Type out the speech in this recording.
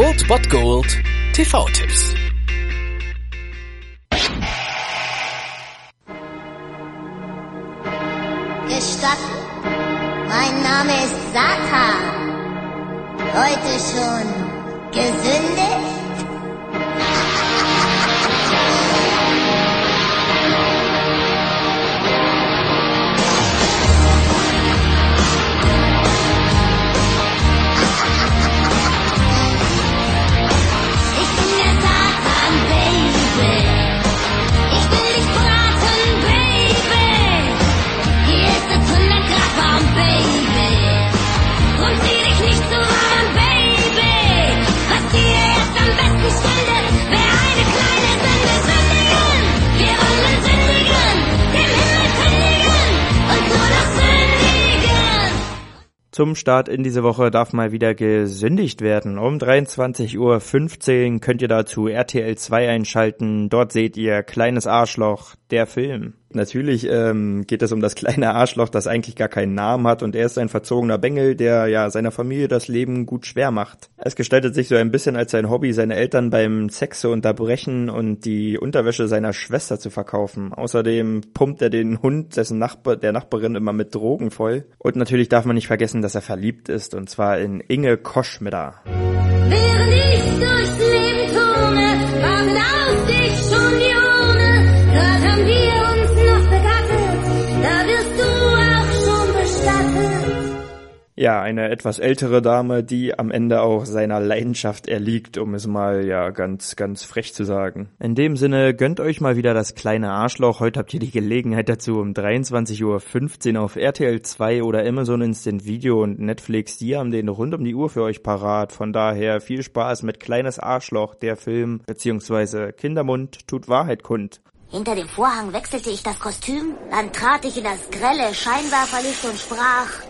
Old Bot Gold TV-Tipps. Gestatten? Mein Name ist Satan. Heute schon gesündigt? Zum Start in diese Woche darf mal wieder gesündigt werden. Um 23.15 Uhr könnt ihr dazu RTL 2 einschalten. Dort seht ihr Kleines Arschloch, der Film. Natürlich ähm, geht es um das kleine Arschloch, das eigentlich gar keinen Namen hat und er ist ein verzogener Bengel, der ja seiner Familie das Leben gut schwer macht. Es gestaltet sich so ein bisschen als sein Hobby, seine Eltern beim Sex zu unterbrechen und die Unterwäsche seiner Schwester zu verkaufen. Außerdem pumpt er den Hund dessen Nachbar, der Nachbarin immer mit Drogen voll. Und natürlich darf man nicht vergessen, dass er verliebt ist und zwar in Inge Koschmider. Während ich durchs Ja, eine etwas ältere Dame, die am Ende auch seiner Leidenschaft erliegt, um es mal ja ganz, ganz frech zu sagen. In dem Sinne, gönnt euch mal wieder das kleine Arschloch. Heute habt ihr die Gelegenheit dazu um 23.15 Uhr auf RTL 2 oder Amazon Instant Video und Netflix. Die haben den rund um die Uhr für euch parat. Von daher viel Spaß mit Kleines Arschloch, der Film, beziehungsweise Kindermund tut Wahrheit kund. Hinter dem Vorhang wechselte ich das Kostüm, dann trat ich in das grelle Scheinwerferlicht und sprach,